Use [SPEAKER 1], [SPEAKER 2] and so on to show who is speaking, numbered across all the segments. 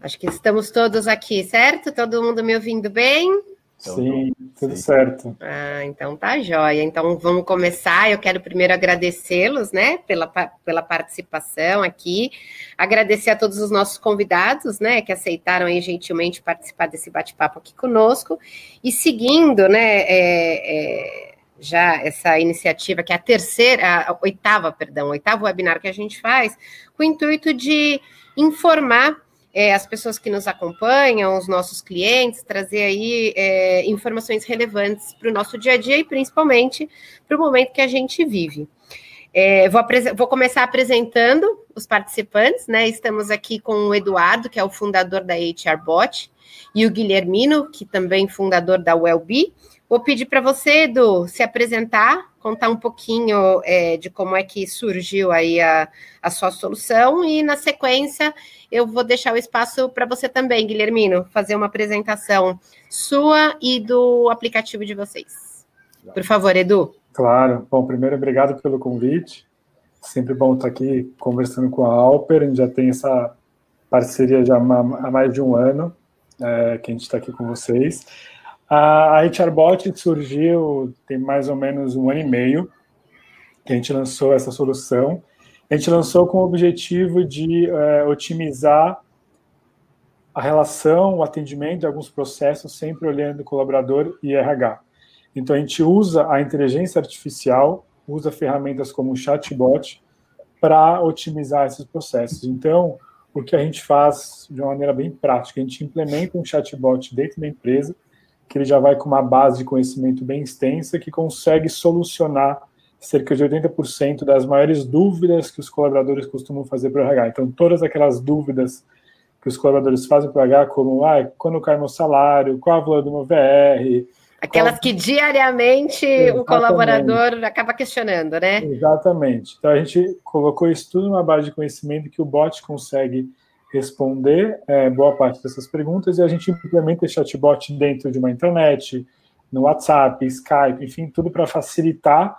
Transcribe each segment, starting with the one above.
[SPEAKER 1] Acho que estamos todos aqui, certo? Todo mundo me ouvindo bem?
[SPEAKER 2] Sim, tudo Sim. certo.
[SPEAKER 1] Ah, então tá jóia. Então vamos começar. Eu quero primeiro agradecê-los, né, pela, pela participação aqui. Agradecer a todos os nossos convidados, né, que aceitaram aí gentilmente participar desse bate-papo aqui conosco. E seguindo, né, é, é, já essa iniciativa, que é a terceira, a oitava, perdão, oitavo webinar que a gente faz, com o intuito de informar é, as pessoas que nos acompanham, os nossos clientes, trazer aí é, informações relevantes para o nosso dia a dia e principalmente para o momento que a gente vive. É, vou, vou, começar apresentando os participantes, né? Estamos aqui com o Eduardo, que é o fundador da HRBot, e o Guilhermino, que também é fundador da Wellbe. Vou pedir para você, Edu, se apresentar, contar um pouquinho é, de como é que surgiu aí a, a sua solução e, na sequência, eu vou deixar o espaço para você também, Guilhermino, fazer uma apresentação sua e do aplicativo de vocês. Por favor, Edu.
[SPEAKER 2] Claro. Bom, primeiro, obrigado pelo convite. Sempre bom estar aqui conversando com a Alper. A gente já tem essa parceria já há mais de um ano é, que a gente está aqui com vocês. A, a HRBot surgiu tem mais ou menos um ano e meio que a gente lançou essa solução. A gente lançou com o objetivo de é, otimizar a relação, o atendimento de alguns processos, sempre olhando colaborador e RH. Então, a gente usa a inteligência artificial, usa ferramentas como o chatbot para otimizar esses processos. Então, o que a gente faz de uma maneira bem prática, a gente implementa um chatbot dentro da empresa, que ele já vai com uma base de conhecimento bem extensa, que consegue solucionar cerca de 80% das maiores dúvidas que os colaboradores costumam fazer para o RH. Então, todas aquelas dúvidas que os colaboradores fazem para o RH, como ah, quando cai meu salário, qual a valor do meu VR.
[SPEAKER 1] Aquelas qual... que diariamente Exatamente. o colaborador acaba questionando, né?
[SPEAKER 2] Exatamente. Então, a gente colocou isso tudo numa base de conhecimento que o bot consegue responder é, boa parte dessas perguntas e a gente implementa esse chatbot dentro de uma internet, no WhatsApp, Skype, enfim, tudo para facilitar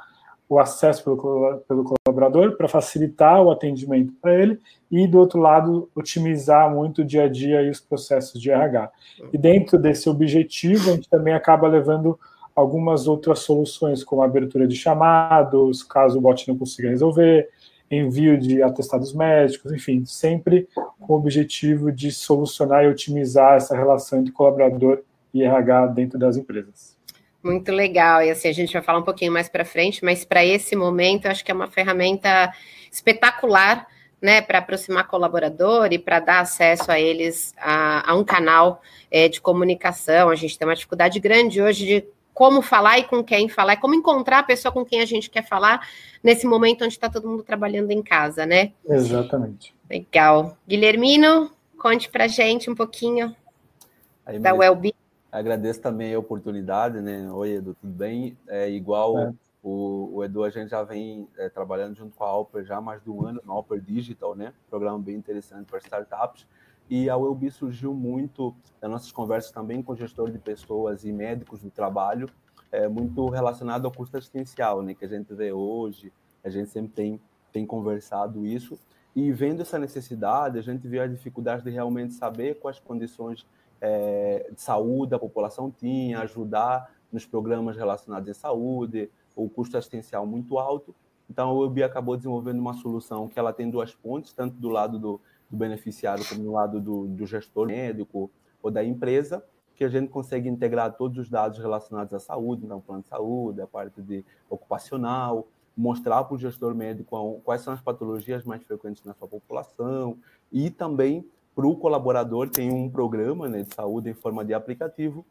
[SPEAKER 2] o acesso pelo, pelo colaborador, para facilitar o atendimento para ele e, do outro lado, otimizar muito o dia a dia e os processos de RH. E dentro desse objetivo, a gente também acaba levando algumas outras soluções, como abertura de chamados, caso o bot não consiga resolver, envio de atestados médicos, enfim, sempre com o objetivo de solucionar e otimizar essa relação entre colaborador e RH dentro das empresas.
[SPEAKER 1] Muito legal, e assim, a gente vai falar um pouquinho mais para frente, mas para esse momento, eu acho que é uma ferramenta espetacular, né, para aproximar colaborador e para dar acesso a eles a, a um canal é, de comunicação. A gente tem uma dificuldade grande hoje de como falar e com quem falar, como encontrar a pessoa com quem a gente quer falar nesse momento onde está todo mundo trabalhando em casa, né?
[SPEAKER 2] Exatamente.
[SPEAKER 1] Legal. Guilhermino, conte para gente um pouquinho Aí, da Wellbe.
[SPEAKER 3] Agradeço também a oportunidade, né? Oi, Edu, tudo bem? É igual é. O, o, Edu, a gente já vem é, trabalhando junto com a Alper já há mais de um ano, na Alper Digital, né? Programa bem interessante para startups. E a Wellbe surgiu muito das nossas conversas também com gestor de pessoas e médicos do trabalho, é, muito relacionado ao custo assistencial, né, que a gente vê hoje, a gente sempre tem, tem conversado isso. E vendo essa necessidade, a gente viu a dificuldade de realmente saber quais condições é, de saúde a população tinha, ajudar nos programas relacionados à saúde, o custo assistencial muito alto. Então, a UB acabou desenvolvendo uma solução que ela tem duas pontes, tanto do lado do, do beneficiário como do lado do, do gestor médico ou da empresa, que a gente consegue integrar todos os dados relacionados à saúde, então plano de saúde, a parte de ocupacional, mostrar para o gestor médico quais são as patologias mais frequentes na sua população e também para o colaborador tem um programa né, de saúde em forma de aplicativo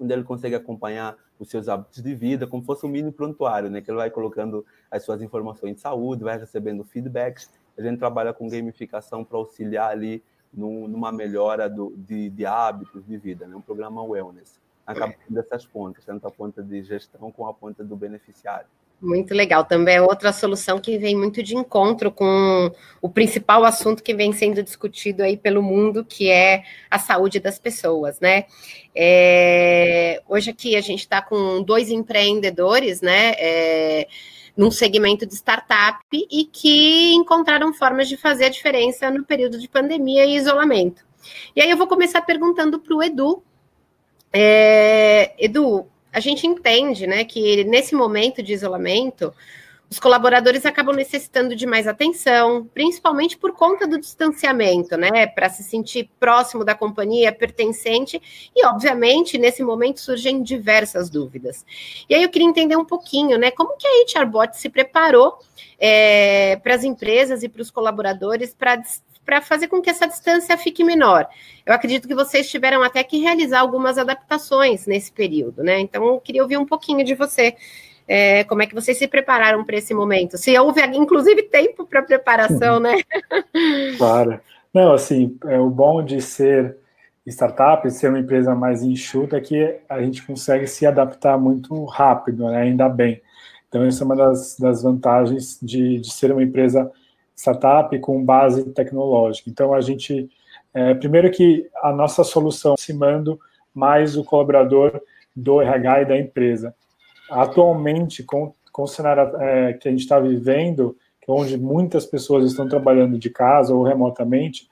[SPEAKER 3] onde ele consegue acompanhar os seus hábitos de vida, como fosse um mini prontuário, né? Que ele vai colocando as suas informações de saúde, vai recebendo feedbacks a gente trabalha com gamificação para auxiliar ali numa melhora do, de, de, hábitos de vida, né? um programa wellness. Acaba dessas pontas, tanto a ponta de gestão como a ponta do beneficiário.
[SPEAKER 1] Muito legal. Também é outra solução que vem muito de encontro com o principal assunto que vem sendo discutido aí pelo mundo, que é a saúde das pessoas, né? É... Hoje aqui a gente está com dois empreendedores, né? É num segmento de startup e que encontraram formas de fazer a diferença no período de pandemia e isolamento. E aí eu vou começar perguntando para o Edu. É, Edu, a gente entende né, que nesse momento de isolamento, os colaboradores acabam necessitando de mais atenção, principalmente por conta do distanciamento, né? Para se sentir próximo da companhia, pertencente, e obviamente nesse momento surgem diversas dúvidas. E aí eu queria entender um pouquinho, né? Como que a HRBot se preparou é, para as empresas e para os colaboradores para para fazer com que essa distância fique menor. Eu acredito que vocês tiveram até que realizar algumas adaptações nesse período, né? Então, eu queria ouvir um pouquinho de você é, como é que vocês se prepararam para esse momento? Se houve, inclusive, tempo para preparação, uhum. né?
[SPEAKER 2] Claro. Não, assim, é, o bom de ser startup, de ser uma empresa mais enxuta, é que a gente consegue se adaptar muito rápido, né? ainda bem. Então, essa é uma das, das vantagens de, de ser uma empresa startup com base tecnológica. Então, a gente, é, primeiro que a nossa solução aproximando mais o colaborador do RH e da empresa atualmente, com, com o cenário é, que a gente está vivendo, onde muitas pessoas estão trabalhando de casa ou remotamente,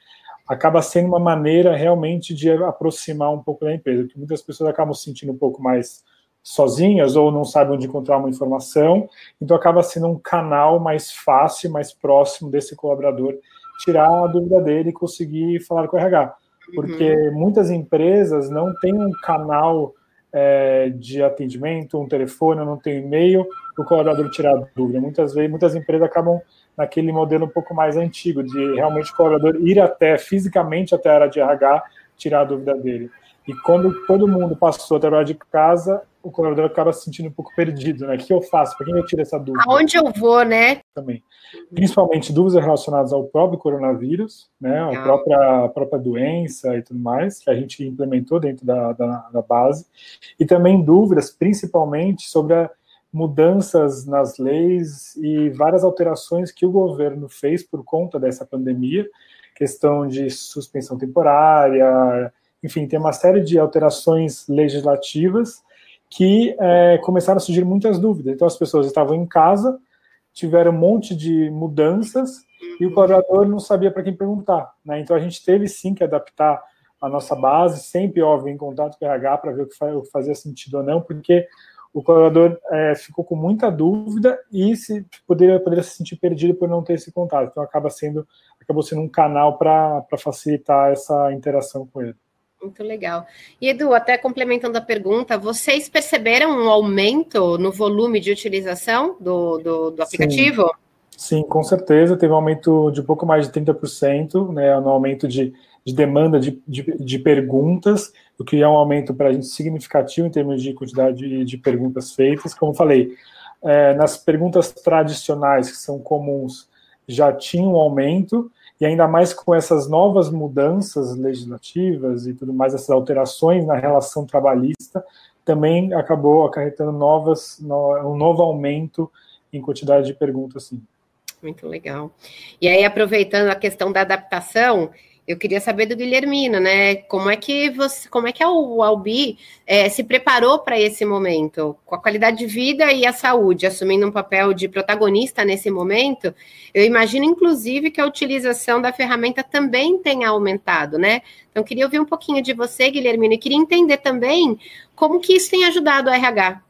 [SPEAKER 2] acaba sendo uma maneira realmente de aproximar um pouco da empresa, porque muitas pessoas acabam se sentindo um pouco mais sozinhas ou não sabem onde encontrar uma informação, então acaba sendo um canal mais fácil, mais próximo desse colaborador, tirar a dúvida dele e conseguir falar com o RH. Porque uhum. muitas empresas não têm um canal é, de atendimento, um telefone, não tem e-mail, o colaborador tirar dúvida. Muitas vezes, muitas empresas acabam naquele modelo um pouco mais antigo, de realmente o colaborador ir até, fisicamente até a área de RH, tirar a dúvida dele. E quando todo mundo passou a trabalhar de casa, o colaborador acaba se sentindo um pouco perdido, né? O que eu faço? Para quem eu tiro essa dúvida?
[SPEAKER 1] Aonde eu vou, né?
[SPEAKER 2] Também. Principalmente dúvidas relacionadas ao próprio coronavírus, né? A própria, a própria doença e tudo mais, que a gente implementou dentro da, da, da base. E também dúvidas, principalmente, sobre a mudanças nas leis e várias alterações que o governo fez por conta dessa pandemia, questão de suspensão temporária, enfim, tem uma série de alterações legislativas que é, começaram a surgir muitas dúvidas. Então, as pessoas estavam em casa, tiveram um monte de mudanças e o colaborador não sabia para quem perguntar. Né? Então, a gente teve sim que adaptar a nossa base, sempre, óbvio, em contato com o RH para ver o que fazia sentido ou não, porque o colaborador é, ficou com muita dúvida e se poderia, poderia se sentir perdido por não ter esse contato. Então, acaba sendo, acabou sendo um canal para facilitar essa interação com ele.
[SPEAKER 1] Muito legal. E Edu, até complementando a pergunta, vocês perceberam um aumento no volume de utilização do, do, do aplicativo?
[SPEAKER 2] Sim. Sim. com certeza. Teve um aumento de pouco mais de 30%, né, no aumento de, de demanda de, de, de, perguntas, o que é um aumento para a gente significativo em termos de quantidade de, de perguntas feitas. Como falei, é, nas perguntas tradicionais, que são comuns, já tinha um aumento, e ainda mais com essas novas mudanças legislativas e tudo mais, essas alterações na relação trabalhista, também acabou acarretando novas, um novo aumento em quantidade de perguntas, sim.
[SPEAKER 1] Muito legal. E aí, aproveitando a questão da adaptação, eu queria saber do Guilhermino, né? Como é que você, como é que o Albi é, se preparou para esse momento, com a qualidade de vida e a saúde, assumindo um papel de protagonista nesse momento? Eu imagino, inclusive, que a utilização da ferramenta também tenha aumentado, né? Então, queria ouvir um pouquinho de você, Guilhermino, e queria entender também como que isso tem ajudado o RH.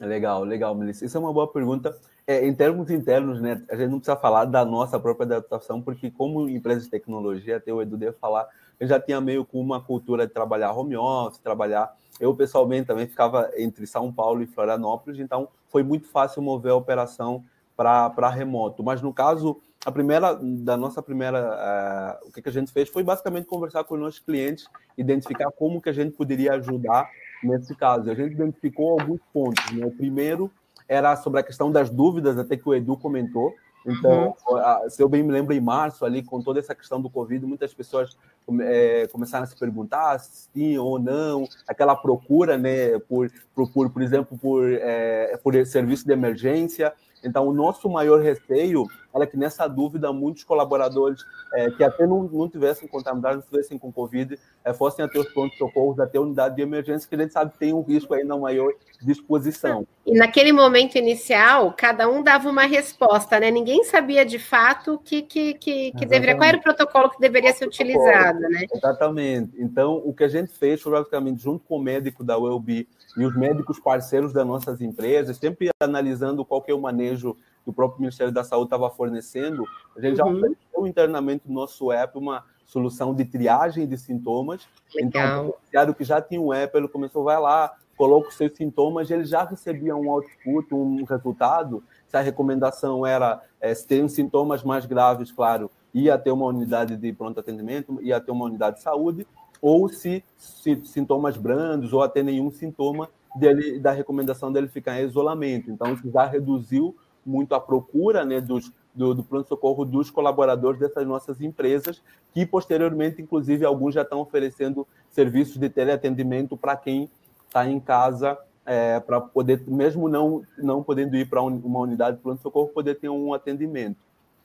[SPEAKER 3] Legal, legal, Melissa. Isso é uma boa pergunta. É, em termos internos, né, a gente não precisa falar da nossa própria adaptação, porque como empresa de tecnologia, até o Edu deve falar, eu já tinha meio com uma cultura de trabalhar home office, trabalhar... Eu, pessoalmente, também ficava entre São Paulo e Florianópolis, então foi muito fácil mover a operação para remoto. Mas, no caso, a primeira, da nossa primeira... Uh, o que, que a gente fez foi basicamente conversar com os nossos clientes, identificar como que a gente poderia ajudar nesse caso. A gente identificou alguns pontos. Né? O primeiro era sobre a questão das dúvidas, até que o Edu comentou. Então, uhum. se eu bem me lembro, em março, ali, com toda essa questão do Covid, muitas pessoas é, começaram a se perguntar se sim ou não, aquela procura, né, por, por, por, por exemplo, por, é, por serviço de emergência. Então, o nosso maior receio era que nessa dúvida muitos colaboradores é, que até não, não tivessem contaminados, não estivessem com Covid, é, fossem até os prontos-socorros, até a unidade de emergência, que a gente sabe que tem um risco ainda maior de exposição.
[SPEAKER 1] E naquele momento inicial, cada um dava uma resposta, né? Ninguém sabia de fato que, que, que, que deveria, qual era o protocolo que deveria ser utilizado, né?
[SPEAKER 3] Exatamente. Então, o que a gente fez foi basicamente junto com o médico da UELB e os médicos parceiros das nossas empresas, sempre analisando qual que é o manejo que o próprio Ministério da Saúde estava fornecendo, a gente já uhum. ofereceu internamente no nosso app uma solução de triagem de sintomas. Então, Legal. Então, o que já tinha um app, ele começou, vai lá, coloca os seus sintomas, ele já recebia um output, um resultado. Se a recomendação era, é, se tem sintomas mais graves, claro, ia ter uma unidade de pronto atendimento, ia ter uma unidade de saúde, ou se, se sintomas brandos ou até nenhum sintoma dele, da recomendação dele ficar em isolamento. Então, isso já reduziu muito a procura né, dos, do, do pronto-socorro dos colaboradores dessas nossas empresas, que posteriormente, inclusive, alguns já estão oferecendo serviços de teleatendimento para quem está em casa, é, para poder, mesmo não, não podendo ir para uma unidade de pronto-socorro, poder ter um atendimento.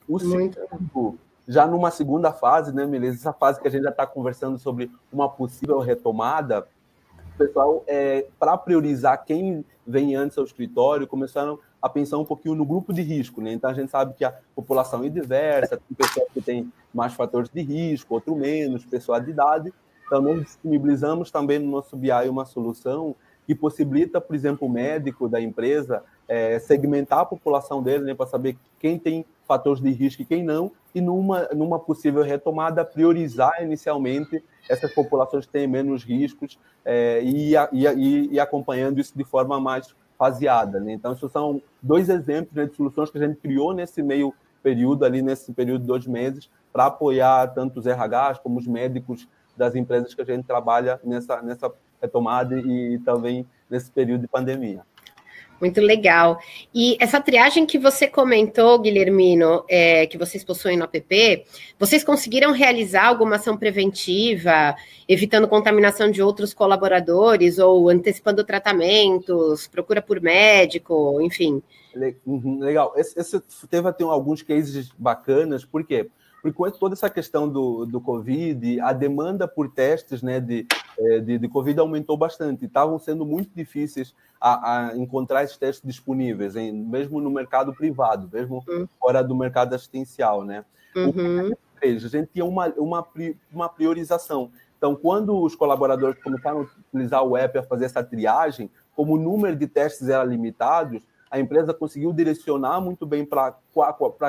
[SPEAKER 3] O segundo, já numa segunda fase, né, Melissa, essa fase que a gente já está conversando sobre uma possível retomada, o pessoal, é, para priorizar quem vem antes ao escritório, começaram a pensar um pouquinho no grupo de risco, né? Então a gente sabe que a população é diversa, tem pessoas que têm mais fatores de risco, outro menos, pessoa de idade. Então nós disponibilizamos também no nosso BI uma solução que possibilita, por exemplo, o médico da empresa é, segmentar a população dele, né, para saber quem tem fatores de risco e quem não, e numa, numa possível retomada, priorizar inicialmente essas populações que têm menos riscos é, e, e, e, acompanhando isso de forma mais faseada. Né? Então, isso são dois exemplos né, de soluções que a gente criou nesse meio período, ali nesse período de dois meses, para apoiar tanto os RHs como os médicos das empresas que a gente trabalha nessa, nessa retomada e também nesse período de pandemia.
[SPEAKER 1] Muito legal. E essa triagem que você comentou, Guilhermino, é, que vocês possuem no app, vocês conseguiram realizar alguma ação preventiva, evitando contaminação de outros colaboradores ou antecipando tratamentos, procura por médico, enfim?
[SPEAKER 3] Uhum, legal. Esse, esse teve até alguns cases bacanas, por quê? Porque com toda essa questão do, do Covid, a demanda por testes né, de, é, de, de Covid aumentou bastante. Estavam sendo muito difíceis a, a, encontrar esses testes disponíveis, em, mesmo no mercado privado, mesmo uhum. fora do mercado assistencial. Né? Uhum. a gente tinha uma, uma, uma priorização. Então, quando os colaboradores começaram a utilizar o app a fazer essa triagem, como o número de testes era limitado, a empresa conseguiu direcionar muito bem para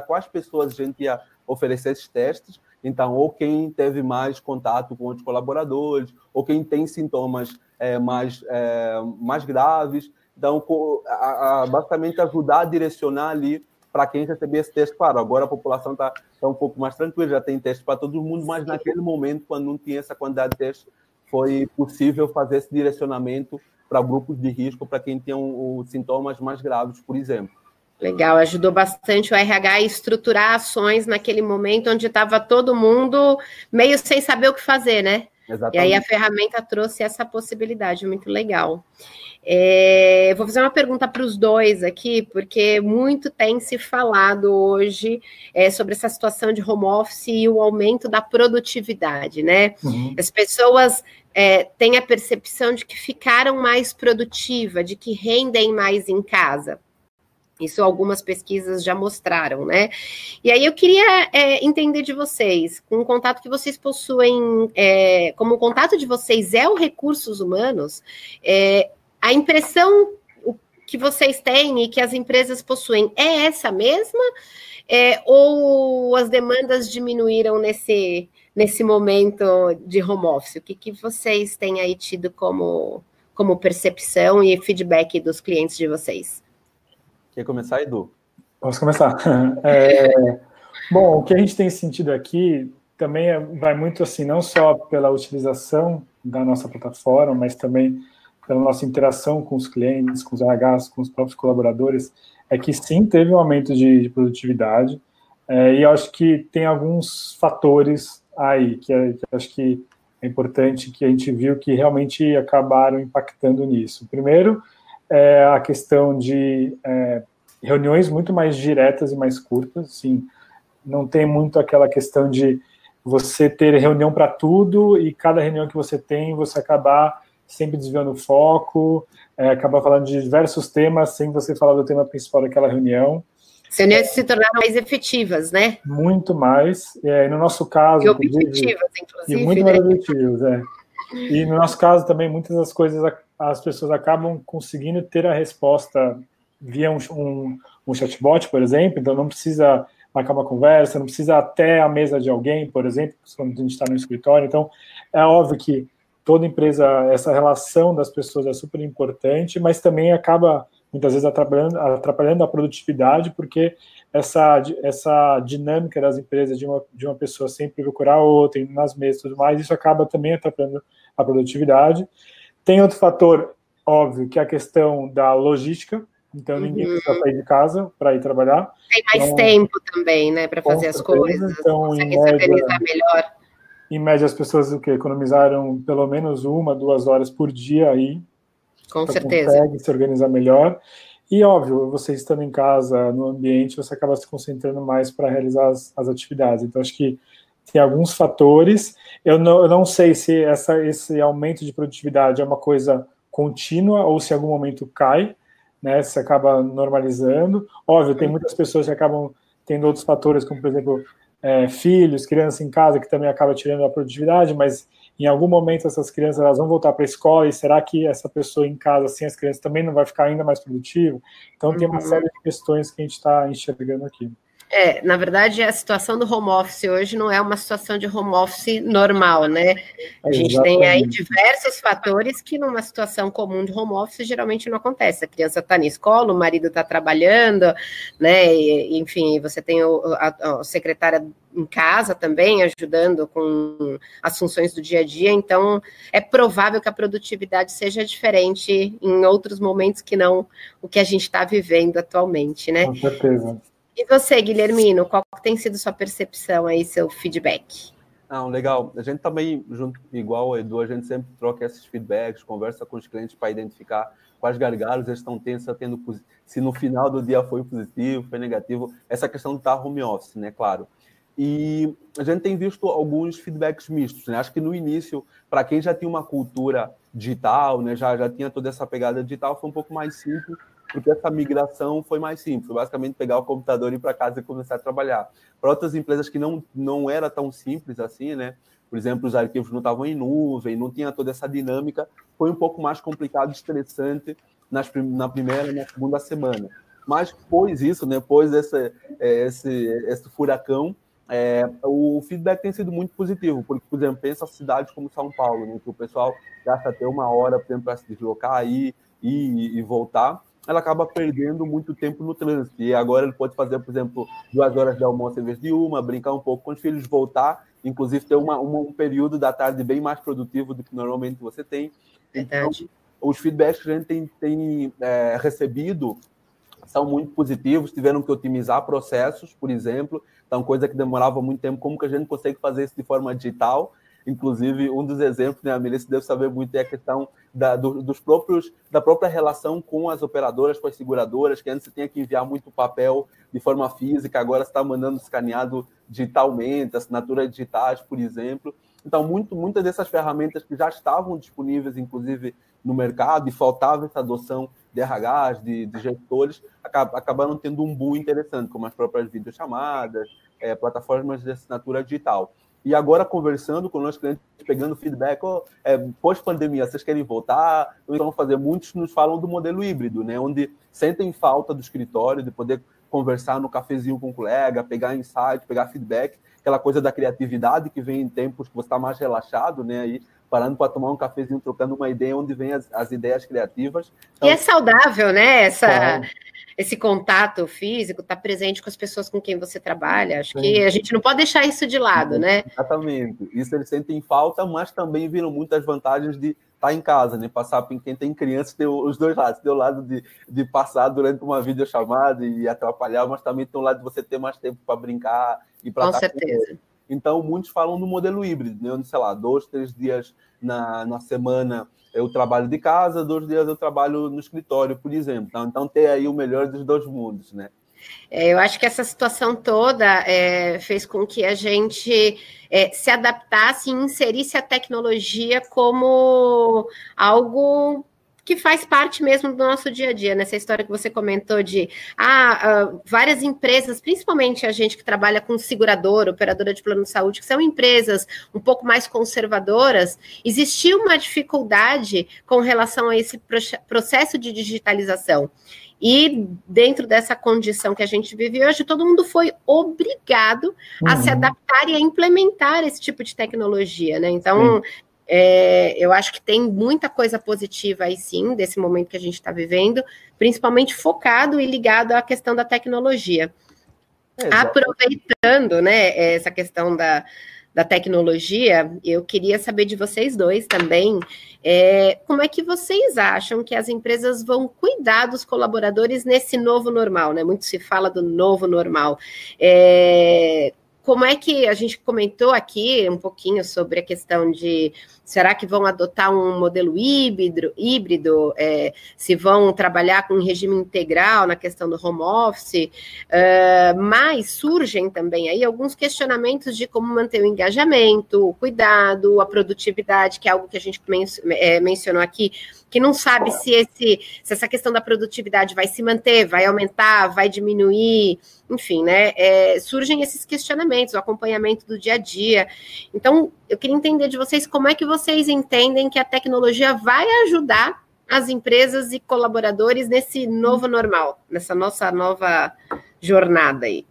[SPEAKER 3] quais pessoas a gente ia oferecer esses testes. Então, ou quem teve mais contato com outros colaboradores, ou quem tem sintomas é, mais, é, mais graves. Então, a, a, basicamente ajudar a direcionar ali para quem receber esse teste. Claro, agora a população está tá um pouco mais tranquila, já tem teste para todo mundo, mas naquele momento, quando não tinha essa quantidade de testes, foi possível fazer esse direcionamento para grupos de risco, para quem tem um, um, sintomas mais graves, por exemplo.
[SPEAKER 1] Legal, ajudou bastante o RH a estruturar ações naquele momento onde estava todo mundo meio sem saber o que fazer, né? Exatamente. E aí a ferramenta trouxe essa possibilidade, muito legal. É, vou fazer uma pergunta para os dois aqui, porque muito tem se falado hoje é, sobre essa situação de home office e o aumento da produtividade, né? Uhum. As pessoas é, têm a percepção de que ficaram mais produtivas, de que rendem mais em casa. Isso algumas pesquisas já mostraram, né? E aí eu queria é, entender de vocês, com o contato que vocês possuem, é, como o contato de vocês é o recursos humanos, é, a impressão que vocês têm e que as empresas possuem é essa mesma? É, ou as demandas diminuíram nesse, nesse momento de home office? O que, que vocês têm aí tido como, como percepção e feedback dos clientes de vocês?
[SPEAKER 3] Quer começar, Edu?
[SPEAKER 2] Posso começar. É, bom, o que a gente tem sentido aqui também é, vai muito assim, não só pela utilização da nossa plataforma, mas também pela nossa interação com os clientes, com os RHs, com os próprios colaboradores, é que sim, teve um aumento de, de produtividade, é, e acho que tem alguns fatores aí que, é, que acho que é importante que a gente viu que realmente acabaram impactando nisso. Primeiro, é, a questão de é, reuniões muito mais diretas e mais curtas, assim, não tem muito aquela questão de você ter reunião para tudo e cada reunião que você tem, você acabar sempre desviando o foco, é, acabar falando de diversos temas sem você falar do tema principal daquela reunião.
[SPEAKER 1] As reuniões se tornaram mais efetivas, né?
[SPEAKER 2] Muito mais. É, no nosso caso.
[SPEAKER 1] E objetivas, inclusive.
[SPEAKER 2] E muito mais né? objetivas, é. E no nosso caso também, muitas das coisas as pessoas acabam conseguindo ter a resposta via um, um, um chatbot, por exemplo, então não precisa marcar uma conversa, não precisa até a mesa de alguém, por exemplo, quando a gente está no escritório. Então, é óbvio que toda empresa, essa relação das pessoas é super importante, mas também acaba muitas vezes atrapalhando, atrapalhando a produtividade, porque essa, essa dinâmica das empresas de uma, de uma pessoa sempre procurar outra, nas mesas e tudo mais, isso acaba também atrapalhando a produtividade. Tem outro fator óbvio, que é a questão da logística, então ninguém uhum. precisa sair de casa para ir trabalhar.
[SPEAKER 1] Tem mais então, tempo também, né, para fazer as coisas. Então, consegue se organizar melhor.
[SPEAKER 2] Em média, as pessoas o que economizaram pelo menos uma, duas horas por dia aí.
[SPEAKER 1] Com então, certeza.
[SPEAKER 2] Consegue se organizar melhor. E óbvio, você estando em casa, no ambiente, você acaba se concentrando mais para realizar as, as, atividades. Então, acho que tem alguns fatores. Eu não, eu não sei se essa, esse aumento de produtividade é uma coisa contínua ou se em algum momento cai né? Se acaba normalizando. Óbvio, tem muitas pessoas que acabam tendo outros fatores, como por exemplo, é, filhos, crianças em casa, que também acaba tirando a produtividade, mas em algum momento essas crianças elas vão voltar para a escola e será que essa pessoa em casa, sem as crianças, também não vai ficar ainda mais produtivo? Então, tem uma uhum. série de questões que a gente está enxergando aqui.
[SPEAKER 1] É, na verdade, a situação do home office hoje não é uma situação de home office normal, né? A gente Exatamente. tem aí diversos fatores que numa situação comum de home office geralmente não acontece. A criança está na escola, o marido está trabalhando, né? E, enfim, você tem o, a, a secretária em casa também ajudando com as funções do dia a dia, então é provável que a produtividade seja diferente em outros momentos que não o que a gente está vivendo atualmente, né?
[SPEAKER 2] Com certeza.
[SPEAKER 1] E você, Guilhermino, qual tem sido sua percepção aí, seu feedback?
[SPEAKER 3] Não, legal. A gente também, junto, igual o Edu, a gente sempre troca esses feedbacks, conversa com os clientes para identificar quais gargalos eles estão tendo, se, tendo, se no final do dia foi positivo, foi negativo. Essa questão do estar home office, né? Claro. E a gente tem visto alguns feedbacks mistos, né? Acho que no início, para quem já tinha uma cultura digital, né, já, já tinha toda essa pegada digital, foi um pouco mais simples porque essa migração foi mais simples, basicamente pegar o computador, ir para casa e começar a trabalhar. Para outras empresas que não, não era tão simples assim, né? Por exemplo, os arquivos não estavam em nuvem, não tinha toda essa dinâmica, foi um pouco mais complicado, estressante nas, na primeira e na segunda semana. Mas depois isso, né, depois desse, é, esse, esse furacão, é, o feedback tem sido muito positivo, porque, por exemplo, pensa cidades como São Paulo, né, que o pessoal gasta até uma hora, para se deslocar aí e, e voltar, ela acaba perdendo muito tempo no trânsito. E agora ele pode fazer, por exemplo, duas horas de almoço em vez de uma, brincar um pouco. Com os filhos, voltar, inclusive ter uma, uma um período da tarde bem mais produtivo do que normalmente você tem. Então, os feedbacks que a gente tem, tem é, recebido são muito positivos, tiveram que otimizar processos, por exemplo, então coisa que demorava muito tempo, como que a gente consegue fazer isso de forma digital, Inclusive, um dos exemplos, né, a Melissa deve saber muito, é a questão da, do, dos próprios, da própria relação com as operadoras, com as seguradoras, que antes você tinha que enviar muito papel de forma física, agora está mandando escaneado digitalmente, assinaturas digitais, por exemplo. Então, muito, muitas dessas ferramentas que já estavam disponíveis, inclusive, no mercado, e faltava essa adoção de RHs, de, de gestores, acabaram tendo um boom interessante, como as próprias videochamadas, é, plataformas de assinatura digital. E agora, conversando com nossos clientes, pegando feedback, oh, é, pós-pandemia, vocês querem voltar? Então, fazer. Muitos nos falam do modelo híbrido, né? onde sentem falta do escritório, de poder conversar no cafezinho com o um colega, pegar insight, pegar feedback, aquela coisa da criatividade que vem em tempos que você está mais relaxado, né? Aí, parando para tomar um cafezinho, trocando uma ideia onde vem as, as ideias criativas.
[SPEAKER 1] Então, e é saudável, né? Essa, esse contato físico, estar tá presente com as pessoas com quem você trabalha. Acho Sim. que a gente não pode deixar isso de lado, né?
[SPEAKER 3] Exatamente. Isso eles sentem falta, mas também viram muitas vantagens de estar tá em casa, né? Passar para quem tem crianças, tem os dois lados. Tem o lado de, de passar durante uma videochamada e atrapalhar, mas também tem o lado de você ter mais tempo para brincar e para
[SPEAKER 1] Com certeza. Com
[SPEAKER 3] Então, muitos falam do modelo híbrido, né? onde, sei lá, dois, três dias na, na semana eu trabalho de casa, dois dias eu trabalho no escritório, por exemplo. Então, então ter aí o melhor dos dois mundos, né?
[SPEAKER 1] É, eu acho que essa situação toda é, fez com que a gente é, se adaptasse e inserisse a tecnologia como algo que faz parte mesmo do nosso dia a dia, nessa história que você comentou de ah, uh, várias empresas, principalmente a gente que trabalha com seguradora, operadora de plano de saúde, que são empresas um pouco mais conservadoras, existia uma dificuldade com relação a esse processo de digitalização. E dentro dessa condição que a gente vive hoje, todo mundo foi obrigado uhum. a se uhum. adaptar e a implementar esse tipo de tecnologia, né? Então, é, eu acho que tem muita coisa positiva aí sim, desse momento que a gente está vivendo, principalmente focado e ligado à questão da tecnologia. Aproveitando né, essa questão da, da tecnologia, eu queria saber de vocês dois também, é, como é que vocês acham que as empresas vão cuidar dos colaboradores nesse novo normal, né? Muito se fala do novo normal. É, como é que a gente comentou aqui um pouquinho sobre a questão de será que vão adotar um modelo híbrido, híbrido é, se vão trabalhar com um regime integral na questão do home office, uh, mas surgem também aí alguns questionamentos de como manter o engajamento, o cuidado, a produtividade, que é algo que a gente men é, mencionou aqui, que não sabe se, esse, se essa questão da produtividade vai se manter, vai aumentar, vai diminuir, enfim, né? É, surgem esses questionamentos, o acompanhamento do dia a dia. Então, eu queria entender de vocês como é que vocês entendem que a tecnologia vai ajudar as empresas e colaboradores nesse novo normal, nessa nossa nova jornada aí.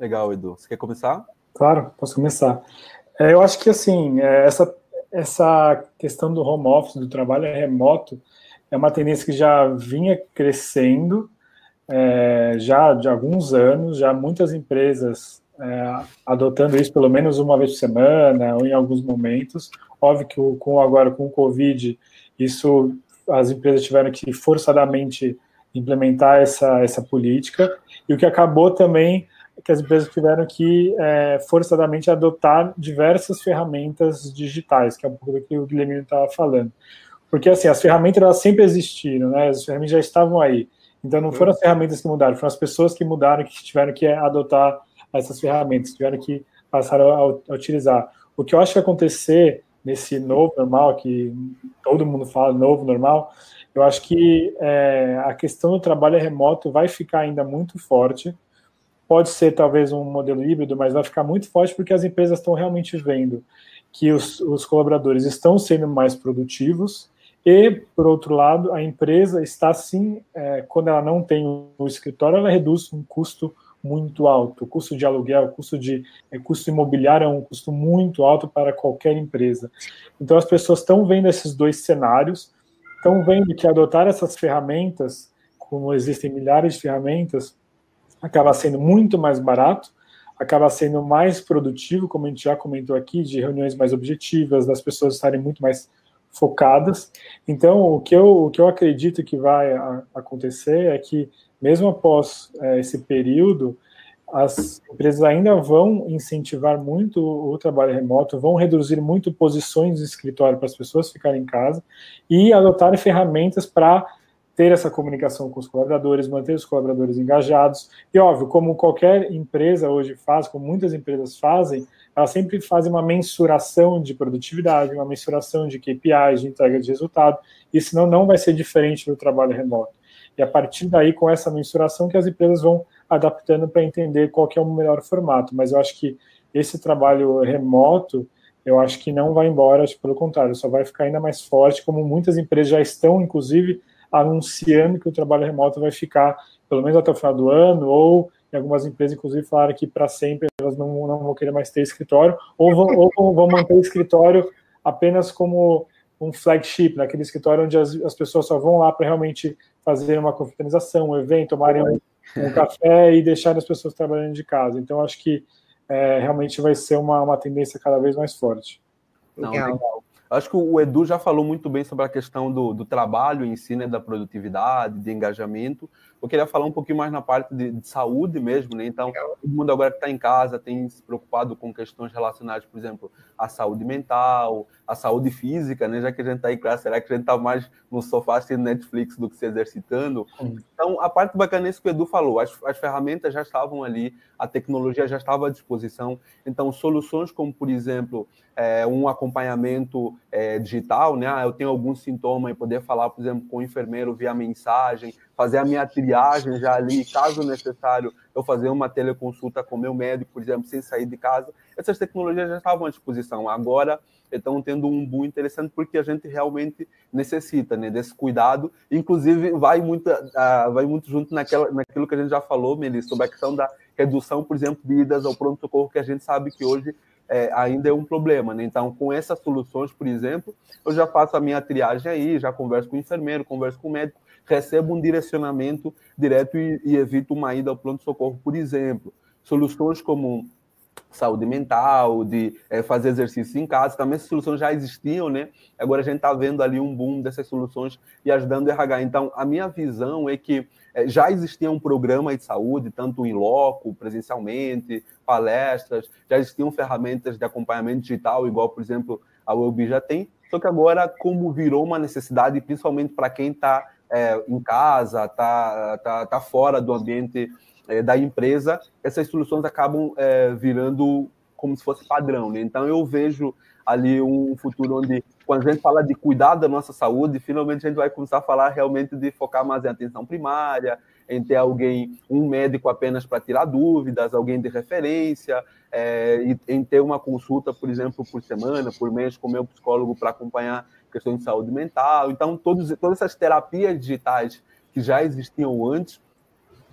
[SPEAKER 3] Legal, Edu. Você quer começar?
[SPEAKER 2] Claro, posso começar. É, eu acho que assim, é, essa essa questão do home office, do trabalho remoto, é uma tendência que já vinha crescendo é, já de alguns anos, já muitas empresas é, adotando isso pelo menos uma vez por semana ou em alguns momentos. Óbvio que com agora com o Covid, isso as empresas tiveram que forçadamente implementar essa, essa política, e o que acabou também que as empresas tiveram que é, forçadamente adotar diversas ferramentas digitais, que é um pouco do que o Guilherme estava falando. Porque assim, as ferramentas elas sempre existiram, né? As ferramentas já estavam aí. Então não foram as ferramentas que mudaram, foram as pessoas que mudaram, que tiveram que adotar essas ferramentas, tiveram que passar a, a utilizar. O que eu acho que vai acontecer nesse novo normal, que todo mundo fala novo normal, eu acho que é, a questão do trabalho remoto vai ficar ainda muito forte, Pode ser talvez um modelo híbrido, mas vai ficar muito forte porque as empresas estão realmente vendo que os, os colaboradores estão sendo mais produtivos e, por outro lado, a empresa está sim, é, quando ela não tem o escritório, ela reduz um custo muito alto. O custo de aluguel, o custo de é, custo imobiliário é um custo muito alto para qualquer empresa. Então as pessoas estão vendo esses dois cenários, estão vendo que adotar essas ferramentas, como existem milhares de ferramentas, acaba sendo muito mais barato, acaba sendo mais produtivo, como a gente já comentou aqui, de reuniões mais objetivas, das pessoas estarem muito mais focadas. Então, o que eu, o que eu acredito que vai acontecer é que, mesmo após é, esse período, as empresas ainda vão incentivar muito o trabalho remoto, vão reduzir muito posições de escritório para as pessoas ficarem em casa e adotarem ferramentas para ter essa comunicação com os colaboradores, manter os colaboradores engajados. E, óbvio, como qualquer empresa hoje faz, como muitas empresas fazem, elas sempre fazem uma mensuração de produtividade, uma mensuração de KPIs, de entrega de resultado, e senão não vai ser diferente do trabalho remoto. E a partir daí, com essa mensuração, que as empresas vão adaptando para entender qual é o melhor formato. Mas eu acho que esse trabalho remoto, eu acho que não vai embora, pelo contrário, só vai ficar ainda mais forte, como muitas empresas já estão, inclusive, anunciando que o trabalho remoto vai ficar pelo menos até o final do ano, ou em algumas empresas, inclusive, falaram que para sempre elas não, não vão querer mais ter escritório, ou vão, ou vão manter o escritório apenas como um flagship, naquele escritório onde as, as pessoas só vão lá para realmente fazer uma confraternização, um evento, tomarem um, um, café e deixar as pessoas trabalhando de casa. Então, acho que é, realmente vai ser uma, uma tendência cada vez mais forte.
[SPEAKER 3] Não, legal. Acho que o Edu já falou muito bem sobre a questão do, do trabalho em si, né, da produtividade, de engajamento. Eu queria falar um pouquinho mais na parte de, de saúde mesmo, né? Então, todo mundo agora que está em casa tem se preocupado com questões relacionadas, por exemplo, à saúde mental, à saúde física, né? Já que a gente está em casa, será que a gente está mais no sofá assistindo Netflix do que se exercitando? Então, a parte bacana é isso que o Edu falou. As, as ferramentas já estavam ali, a tecnologia já estava à disposição. Então, soluções como, por exemplo, é, um acompanhamento é, digital, né? Ah, eu tenho algum sintoma e poder falar, por exemplo, com o enfermeiro via mensagem, fazer a minha triagem já ali, caso necessário, eu fazer uma teleconsulta com meu médico, por exemplo, sem sair de casa. Essas tecnologias já estavam à disposição. Agora estão tendo um boom interessante porque a gente realmente necessita né, desse cuidado. Inclusive, vai muito, uh, vai muito junto naquela, naquilo que a gente já falou, Melissa, sobre a questão da redução, por exemplo, de idas ao pronto-socorro, que a gente sabe que hoje é, ainda é um problema. Né? Então, com essas soluções, por exemplo, eu já faço a minha triagem aí, já converso com o enfermeiro, converso com o médico, recebo um direcionamento direto e, e evito uma ida ao pronto-socorro, por exemplo. Soluções como saúde mental, de é, fazer exercício em casa, também essas soluções já existiam, né? Agora a gente está vendo ali um boom dessas soluções e ajudando o RH. Então, a minha visão é que é, já existia um programa de saúde, tanto em loco, presencialmente, palestras, já existiam ferramentas de acompanhamento digital, igual, por exemplo, a Wellbe já tem, só que agora, como virou uma necessidade, principalmente para quem está é, em casa, está tá, tá fora do ambiente é, da empresa, essas soluções acabam é, virando como se fosse padrão. Né? Então, eu vejo ali um futuro onde, quando a gente fala de cuidar da nossa saúde, finalmente a gente vai começar a falar realmente de focar mais em atenção primária, em ter alguém, um médico apenas para tirar dúvidas, alguém de referência, é, em ter uma consulta, por exemplo, por semana, por mês, com o meu psicólogo para acompanhar questões de saúde mental. Então, todos, todas essas terapias digitais que já existiam antes,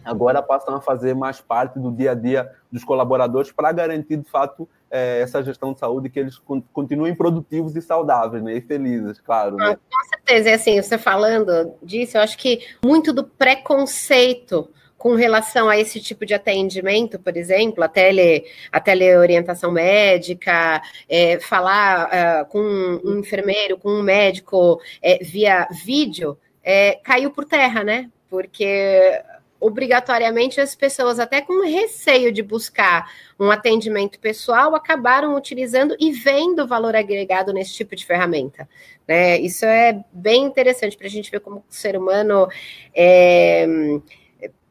[SPEAKER 3] agora passam a fazer mais parte do dia a dia dos colaboradores para garantir, de fato, é, essa gestão de saúde, que eles continuem produtivos e saudáveis, né? E felizes, claro. Né?
[SPEAKER 1] Ah, com certeza, e assim, você falando disso, eu acho que muito do preconceito com relação a esse tipo de atendimento, por exemplo, a, tele, a teleorientação médica, é, falar uh, com um enfermeiro, com um médico é, via vídeo, é, caiu por terra, né? Porque obrigatoriamente as pessoas, até com receio de buscar um atendimento pessoal, acabaram utilizando e vendo valor agregado nesse tipo de ferramenta. Né? Isso é bem interessante para a gente ver como o ser humano é,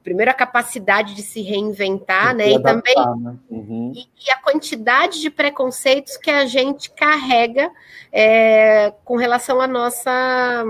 [SPEAKER 1] primeiro a capacidade de se reinventar, né? E também né? Uhum. E, e, a quantidade de preconceitos que a gente carrega é, com relação à nossa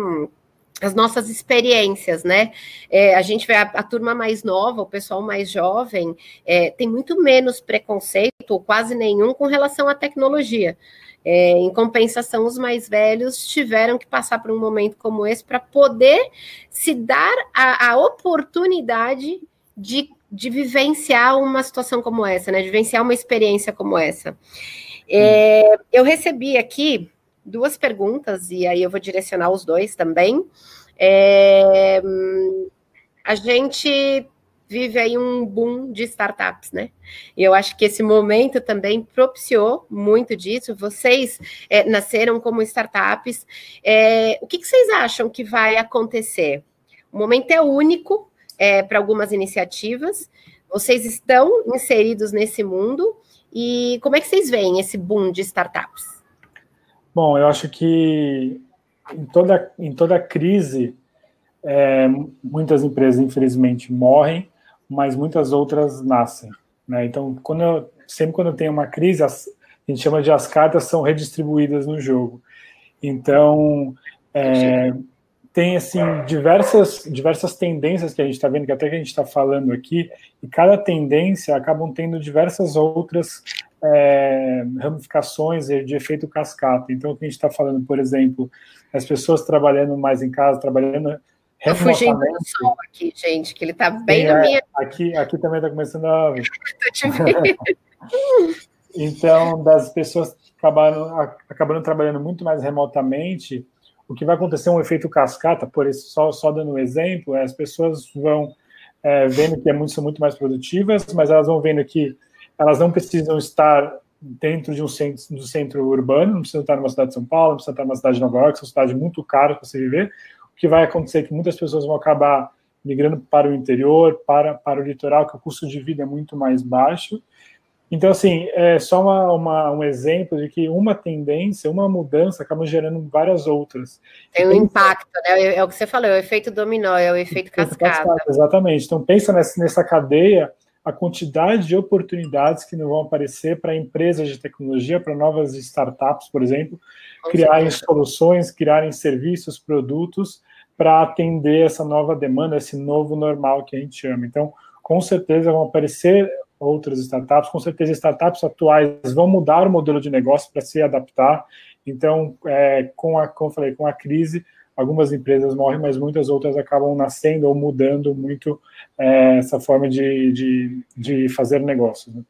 [SPEAKER 1] as nossas experiências, né? É, a gente vê a, a, turma mais nova, o pessoal mais jovem, é, tem muito menos preconceito, ou quase nenhum, com relação à tecnologia. É, em compensação, os mais velhos tiveram que passar por um momento como esse para poder se dar a, a oportunidade de, de, vivenciar uma situação como essa, né? De vivenciar uma experiência como essa. É, eu recebi aqui duas perguntas, e aí eu vou direcionar os dois também. É, a gente vive aí um boom de startups, né? E eu acho que esse momento também propiciou muito disso. Vocês é, nasceram como startups. É, o que, que, vocês acham que vai acontecer? O momento é único é, para algumas iniciativas. Vocês estão inseridos nesse mundo e como é que vocês veem esse boom de startups?
[SPEAKER 2] Bom, eu acho que em toda, em toda crise, é, muitas empresas, infelizmente, morrem mas muitas outras nascem. Né? Então, quando eu, sempre quando tem uma crise, as, a gente chama de as cartas são redistribuídas no jogo. Então, é, tem assim diversas diversas tendências que a gente está vendo, que até que a gente está falando aqui, e cada tendência acabam tendo diversas outras é, ramificações de efeito cascata. Então, o que a gente está falando, por exemplo, as pessoas trabalhando mais em casa, trabalhando
[SPEAKER 1] eu fugindo do sol aqui, gente, que ele tá bem na minha.
[SPEAKER 2] Aqui, aqui também tá começando a. então, das pessoas acabaram, acabaram trabalhando muito mais remotamente, o que vai acontecer é um efeito cascata, por isso, só, só dando um exemplo, é, as pessoas vão é, vendo que é muito, são muito mais produtivas, mas elas vão vendo que elas não precisam estar dentro de um centro, do centro urbano, não precisa estar numa cidade de São Paulo, não precisa estar numa cidade de Nova York, é uma cidade muito cara para você viver. Que vai acontecer é que muitas pessoas vão acabar migrando para o interior, para, para o litoral, que o custo de vida é muito mais baixo. Então, assim, é só uma, uma, um exemplo de que uma tendência, uma mudança acaba gerando várias outras.
[SPEAKER 1] Tem um impacto, né? É o que você falou, é o efeito dominó, é o efeito cascata. cascata.
[SPEAKER 2] Exatamente. Então, pensa nessa, nessa cadeia, a quantidade de oportunidades que não vão aparecer para empresas de tecnologia, para novas startups, por exemplo, Com criarem certeza. soluções, criarem serviços, produtos para atender essa nova demanda, esse novo normal que a gente chama. Então, com certeza vão aparecer outras startups, com certeza startups atuais vão mudar o modelo de negócio para se adaptar. Então, é, com a, como falei, com a crise, algumas empresas morrem, mas muitas outras acabam nascendo ou mudando muito é, essa forma de, de, de fazer negócios. Né?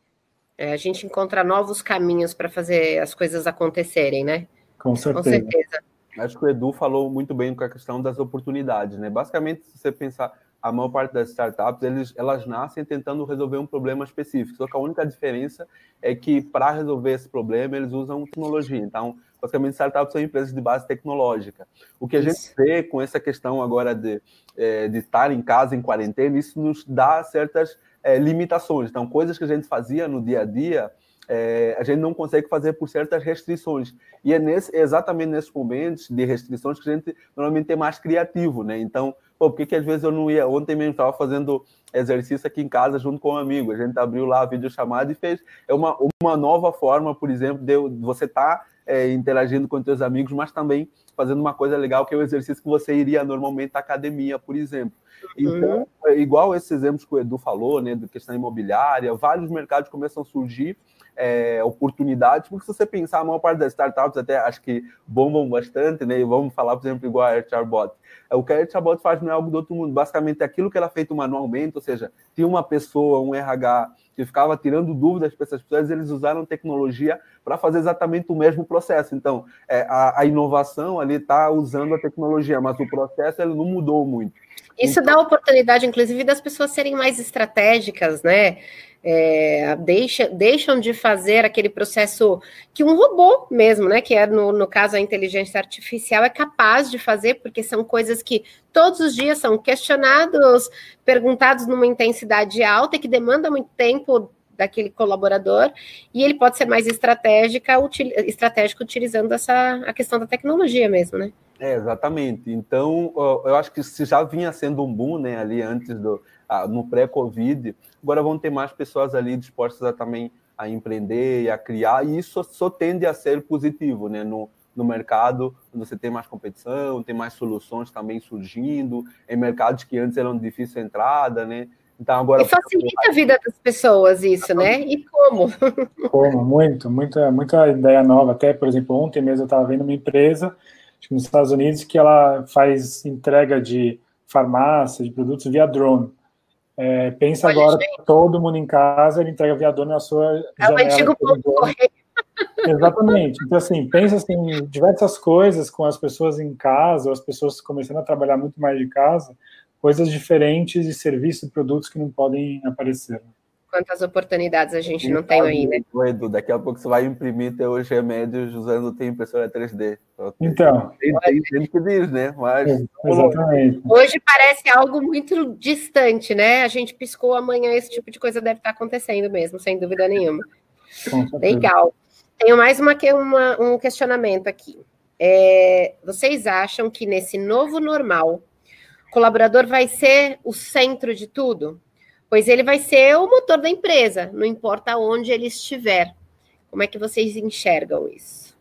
[SPEAKER 1] É, a gente encontra novos caminhos para fazer as coisas acontecerem, né?
[SPEAKER 2] Com certeza. Com certeza.
[SPEAKER 3] Acho que o Edu falou muito bem com a questão das oportunidades, né? Basicamente, se você pensar, a maior parte das startups, eles, elas nascem tentando resolver um problema específico. Só que a única diferença é que, para resolver esse problema, eles usam tecnologia. Então, basicamente, startups são empresas de base tecnológica. O que a gente vê com essa questão agora de, é, de estar em casa, em quarentena, isso nos dá certas é, limitações. Então, coisas que a gente fazia no dia a dia, é, a gente não consegue fazer por certas restrições. E é nesse, exatamente nesses momentos de restrições que a gente normalmente é mais criativo, né? Então, pô, por que, que às vezes eu não ia? Ontem mesmo estava fazendo exercício aqui em casa junto com um amigo. A gente abriu lá a videochamada e fez. É uma, uma nova forma, por exemplo, de você estar tá, é, interagindo com seus amigos, mas também fazendo uma coisa legal, que é o exercício que você iria normalmente à academia, por exemplo. Então, uhum. É igual esses exemplos que o Edu falou, né, de questão imobiliária, vários mercados começam a surgir é, oportunidades, porque se você pensar, a maior parte das startups até acho que bombam bastante, né? E vamos falar, por exemplo, igual a AirCharbot. É, o que a AirCharbot faz não é algo do outro mundo, basicamente aquilo que ela é feito manualmente, ou seja, tinha uma pessoa, um RH, que ficava tirando dúvidas para essas pessoas, eles usaram tecnologia para fazer exatamente o mesmo processo. Então, é, a, a, inovação ali está usando a tecnologia, mas o processo ele não mudou muito.
[SPEAKER 1] Isso então, dá a oportunidade, inclusive, das pessoas serem mais estratégicas, né? é, deixa, deixam de fazer aquele processo que um robô mesmo, né? Que é no, no caso a inteligência artificial é capaz de fazer, porque são coisas que todos os dias são questionados, perguntados numa intensidade alta e que demanda muito tempo daquele colaborador, e ele pode ser mais estratégica, util, estratégico utilizando essa a questão da tecnologia mesmo, né?
[SPEAKER 3] É, exatamente. Então, eu acho que se já vinha sendo um boom, né, ali antes do, no pré-Covid, agora vão ter mais pessoas ali dispostas a também a empreender e a criar, e isso só tende a ser positivo, né? No, no mercado, você tem mais competição, tem mais soluções também surgindo, em mercados que antes eram difícil entrada, né?
[SPEAKER 1] Então agora. E facilita a vida das pessoas isso, né? E como?
[SPEAKER 2] Como? Muito, muita, muita ideia nova. Até, por exemplo, ontem mesmo eu estava vendo uma empresa nos Estados Unidos que ela faz entrega de farmácia, de produtos via drone. É, pensa Olha, agora, gente. todo mundo em casa, ele entrega via drone na sua
[SPEAKER 1] é janela. É o antigo ponto correio.
[SPEAKER 2] Exatamente. Então, assim, pensa assim, em diversas coisas com as pessoas em casa, as pessoas começando a trabalhar muito mais de casa, coisas diferentes de serviços e produtos que não podem aparecer
[SPEAKER 1] quantas oportunidades a gente não tem aí, né?
[SPEAKER 3] Edu, daqui a pouco você vai imprimir teus remédios usando tua impressora 3D.
[SPEAKER 2] Então.
[SPEAKER 3] Tem, que diz, né? Mas, é,
[SPEAKER 2] exatamente.
[SPEAKER 1] Hoje parece algo muito distante, né? A gente piscou amanhã, esse tipo de coisa deve estar acontecendo mesmo, sem dúvida nenhuma. Legal. Tenho mais uma, uma, um questionamento aqui. É, vocês acham que nesse novo normal, o colaborador vai ser o centro de tudo? pois ele vai ser o motor da empresa, não importa onde ele estiver. Como é que vocês enxergam isso?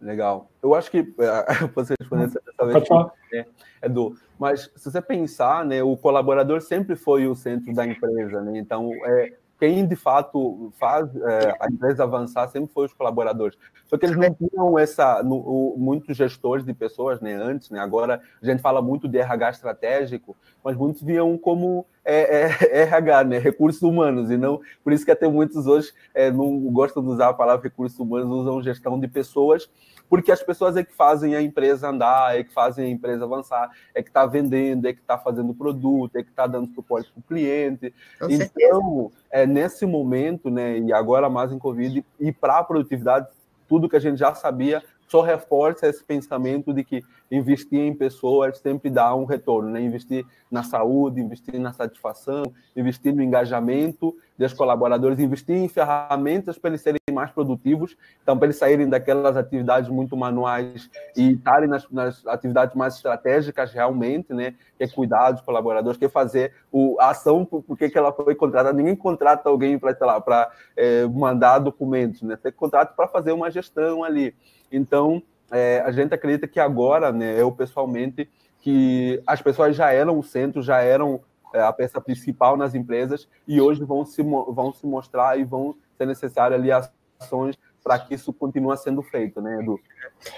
[SPEAKER 3] Legal. Eu acho que uh, você responder essa vez, né, Edu, mas se você pensar, né, o colaborador sempre foi o centro da empresa, né? Então, é, quem de fato faz é, a empresa avançar sempre foi os colaboradores. Só que eles não tinham essa, no, o, muitos gestores de pessoas, né, antes, né, agora a gente fala muito de RH estratégico, mas muitos viam como é, é, RH, né? Recursos humanos, e não por isso que até muitos hoje é, não gostam de usar a palavra recursos humanos, usam gestão de pessoas, porque as pessoas é que fazem a empresa andar, é que fazem a empresa avançar, é que está vendendo, é que está fazendo produto, é que está dando suporte para o cliente. Com então, é, nesse momento, né, e agora mais em Covid, e para a produtividade, tudo que a gente já sabia só reforça esse pensamento de que investir em pessoas sempre dá um retorno, né? Investir na saúde, investir na satisfação, investir no engajamento dos colaboradores, investir em ferramentas para eles serem mais produtivos, então para eles saírem daquelas atividades muito manuais e estarem nas, nas atividades mais estratégicas realmente, né? Que é cuidar dos colaboradores, que é fazer o, a ação porque que ela foi contratada. Ninguém contrata alguém para, sei lá, para é, mandar documentos, né? Você contrata para fazer uma gestão ali. Então, é, a gente acredita que agora, né, eu pessoalmente, que as pessoas já eram o centro, já eram é, a peça principal nas empresas e hoje vão se, vão se mostrar e vão ser necessárias ali ações para que isso continue sendo feito, né, Edu?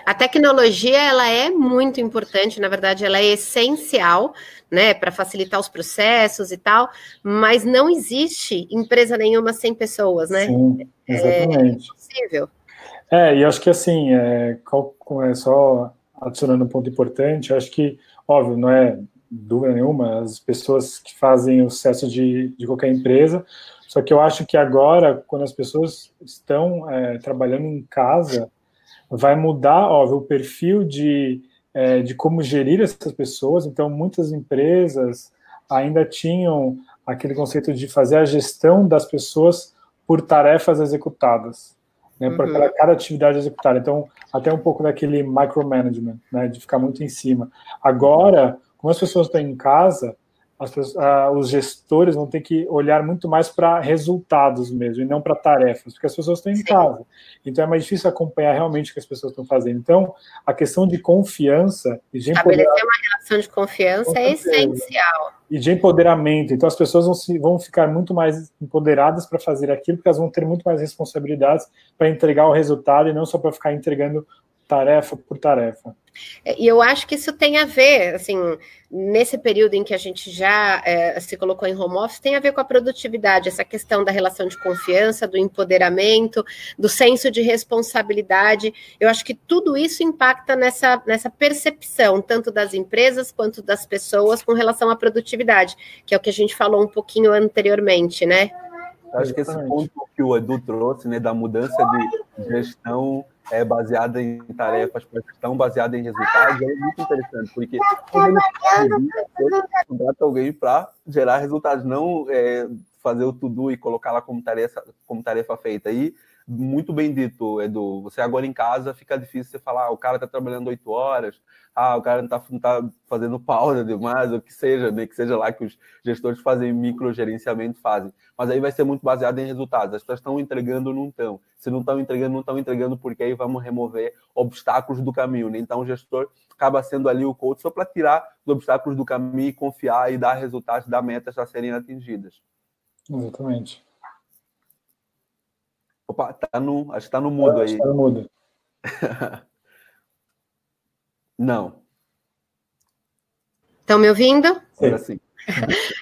[SPEAKER 1] A tecnologia ela é muito importante, na verdade, ela é essencial, né, para facilitar os processos e tal, mas não existe empresa nenhuma sem pessoas, né?
[SPEAKER 2] Sim, exatamente. É impossível. É, e acho que assim, é, é só adicionando um ponto importante, acho que, óbvio, não é dúvida nenhuma, as pessoas que fazem o sucesso de, de qualquer empresa, só que eu acho que agora, quando as pessoas estão é, trabalhando em casa, vai mudar, óbvio, o perfil de, é, de como gerir essas pessoas. Então, muitas empresas ainda tinham aquele conceito de fazer a gestão das pessoas por tarefas executadas né, uhum. aquela, cada atividade executada. Então, até um pouco daquele micromanagement, né, de ficar muito em cima. Agora, como as pessoas estão em casa, pessoas, ah, os gestores vão ter que olhar muito mais para resultados mesmo, e não para tarefas, porque as pessoas estão em casa. Então, é mais difícil acompanhar realmente o que as pessoas estão fazendo. Então, a questão de confiança
[SPEAKER 1] e de Estabelecer uma relação de confiança é essencial
[SPEAKER 2] e de empoderamento. Então, as pessoas vão, se, vão ficar muito mais empoderadas para fazer aquilo, porque elas vão ter muito mais responsabilidades para entregar o resultado e não só para ficar entregando tarefa por tarefa.
[SPEAKER 1] É, e eu acho que isso tem a ver, assim, nesse período em que a gente já é, se colocou em home office, tem a ver com a produtividade, essa questão da relação de confiança, do empoderamento, do senso de responsabilidade. Eu acho que tudo isso impacta nessa, nessa percepção, tanto das empresas quanto das pessoas, com relação à produtividade, que é o que a gente falou um pouquinho anteriormente, né?
[SPEAKER 3] Acho que esse ponto que o Edu trouxe, né, da mudança de gestão é baseada em tarefas para gestão baseada em resultados é muito interessante, porque contrata alguém para gerar resultados, não é, fazer o to-do e colocar lá como tarefa, como tarefa feita. E muito bem dito, Edu. Você agora em casa fica difícil você falar, ah, o cara está trabalhando oito horas, ah, o cara não está tá fazendo pausa demais, ou que seja, né? Que seja lá que os gestores fazem microgerenciamento, fazem. Mas aí vai ser muito baseado em resultados. As pessoas estão entregando ou não estão. Se não estão entregando, não estão entregando, porque aí vamos remover obstáculos do caminho. Né? Então o gestor acaba sendo ali o coach só para tirar os obstáculos do caminho e confiar e dar resultados, dar metas a serem atingidas.
[SPEAKER 2] Exatamente.
[SPEAKER 3] Opa, tá no, acho que tá no mudo aí.
[SPEAKER 2] Tá no mudo.
[SPEAKER 3] Não.
[SPEAKER 1] Estão me ouvindo?
[SPEAKER 3] Agora sim.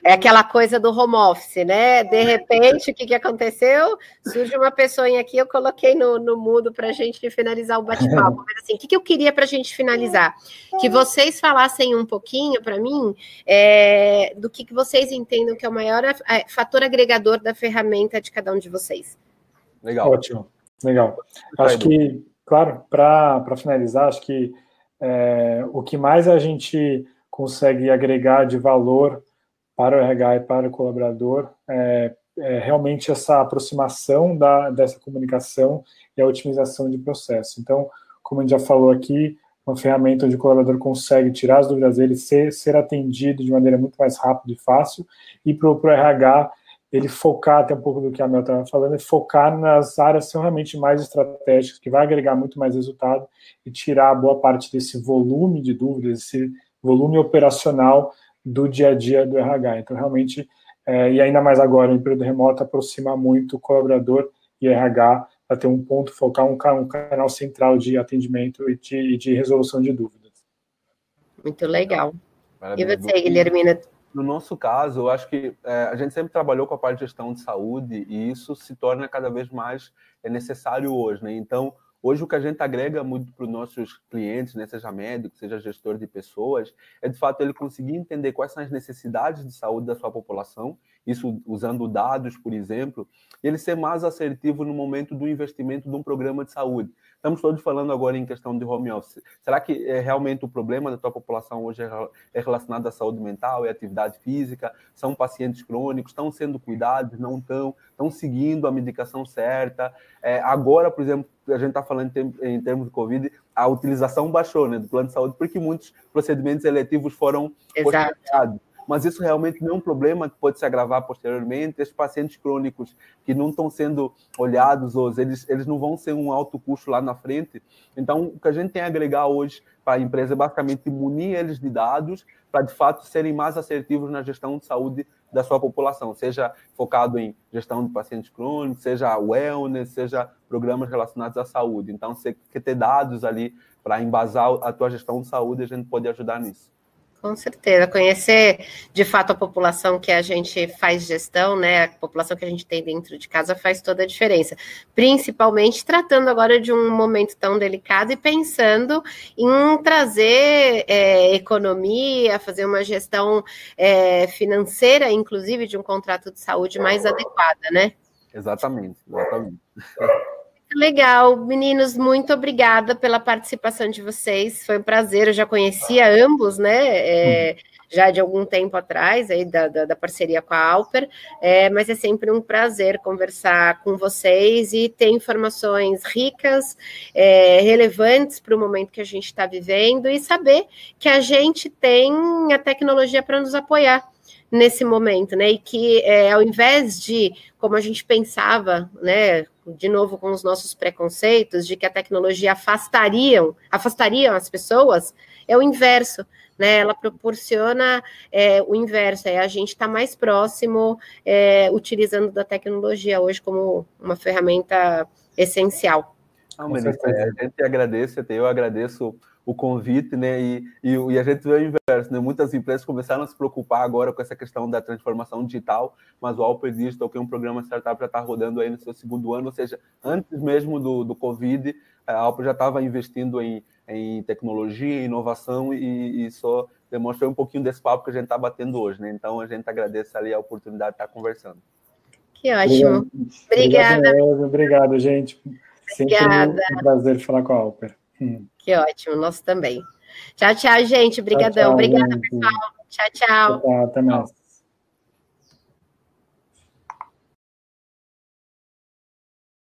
[SPEAKER 1] É aquela coisa do home office, né? De repente, o que, que aconteceu? Surge uma pessoa aqui, eu coloquei no, no mudo para a gente finalizar o bate-papo. Mas assim, o que, que eu queria para a gente finalizar? Que vocês falassem um pouquinho para mim é, do que, que vocês entendem que é o maior é, fator agregador da ferramenta de cada um de vocês.
[SPEAKER 2] Legal. Ótimo, legal. Acho que, claro, para finalizar, acho que é, o que mais a gente consegue agregar de valor para o RH e para o colaborador é, é realmente essa aproximação da, dessa comunicação e a otimização de processo. Então, como a gente já falou aqui, uma ferramenta onde o colaborador consegue tirar as dúvidas dele, ser, ser atendido de maneira muito mais rápida e fácil, e para o RH ele focar, até um pouco do que a Mel estava falando, é focar nas áreas que são realmente mais estratégicas, que vai agregar muito mais resultado e tirar boa parte desse volume de dúvidas, esse volume operacional do dia a dia do RH. Então, realmente, é, e ainda mais agora, o período remoto aproxima muito o colaborador e RH para ter um ponto focar, um, um canal central de atendimento e de, de resolução de dúvidas.
[SPEAKER 1] Muito legal. Parabéns. E você, Guilhermina,
[SPEAKER 3] no nosso caso, eu acho que é, a gente sempre trabalhou com a parte de gestão de saúde e isso se torna cada vez mais é necessário hoje, né? Então, Hoje, o que a gente agrega muito para os nossos clientes, né, seja médico, seja gestor de pessoas, é de fato ele conseguir entender quais são as necessidades de saúde da sua população, isso usando dados, por exemplo, e ele ser mais assertivo no momento do investimento de um programa de saúde. Estamos todos falando agora em questão de home office. Será que é realmente o problema da tua população hoje é, é relacionado à saúde mental e atividade física? São pacientes crônicos? Estão sendo cuidados? Não estão? Estão seguindo a medicação certa? É, agora, por exemplo, a gente está falando em, termos de Covid, a utilização baixou né, do plano de saúde porque muitos procedimentos eletivos foram
[SPEAKER 1] postergados
[SPEAKER 3] mas isso realmente não é um problema que pode se agravar posteriormente. Esses pacientes crônicos que não estão sendo olhados hoje, eles, eles não vão ser um alto custo lá na frente. Então, o que a gente tem a agregar hoje para a empresa é basicamente munir eles de dados para, de fato, serem mais assertivos na gestão de saúde da sua população, seja focado em gestão de pacientes crônicos, seja wellness, seja programas relacionados à saúde. Então, você quer ter dados ali para embasar a tua gestão de saúde, a gente pode ajudar nisso.
[SPEAKER 1] Com certeza, conhecer de fato a população que a gente faz gestão, né? A população que a gente tem dentro de casa faz toda a diferença. Principalmente tratando agora de um momento tão delicado e pensando em trazer é, economia, fazer uma gestão é, financeira, inclusive, de um contrato de saúde mais adequada, né?
[SPEAKER 3] Exatamente, exatamente.
[SPEAKER 1] Legal, meninos, muito obrigada pela participação de vocês. Foi um prazer. Eu já conhecia ambos, né? É, já de algum tempo atrás, aí da, da, da parceria com a Alper, é, mas é sempre um prazer conversar com vocês e ter informações ricas, é, relevantes para o momento que a gente está vivendo e saber que a gente tem a tecnologia para nos apoiar nesse momento, né? E que é, ao invés de, como a gente pensava, né, de novo com os nossos preconceitos de que a tecnologia afastariam, afastariam as pessoas, é o inverso, né? Ela proporciona é, o inverso, é a gente está mais próximo, é, utilizando da tecnologia hoje como uma ferramenta essencial.
[SPEAKER 3] Ah, Melissa, a gente agradece, eu agradeço o convite, né? E, e, e, a gente vê o inverso, né? Muitas empresas começaram a se preocupar agora com essa questão da transformação digital, mas o Alper Digital, que é um programa startup, já está rodando aí no seu segundo ano, ou seja, antes mesmo do, do Covid, a Alper já estava investindo em, em tecnologia, inovação e, e só demonstra um pouquinho desse papo que a gente está batendo hoje, né? Então a gente agradece ali a oportunidade de estar conversando.
[SPEAKER 1] Que ótimo. Obrigada.
[SPEAKER 2] Obrigado, obrigado gente. Sempre Obrigada. um prazer falar com a Alper.
[SPEAKER 1] Hum. Que ótimo, nosso também. Tchau, tchau, gente. Obrigadão. Obrigada, pessoal. Tchau, tchau.
[SPEAKER 2] Tchau, até mais.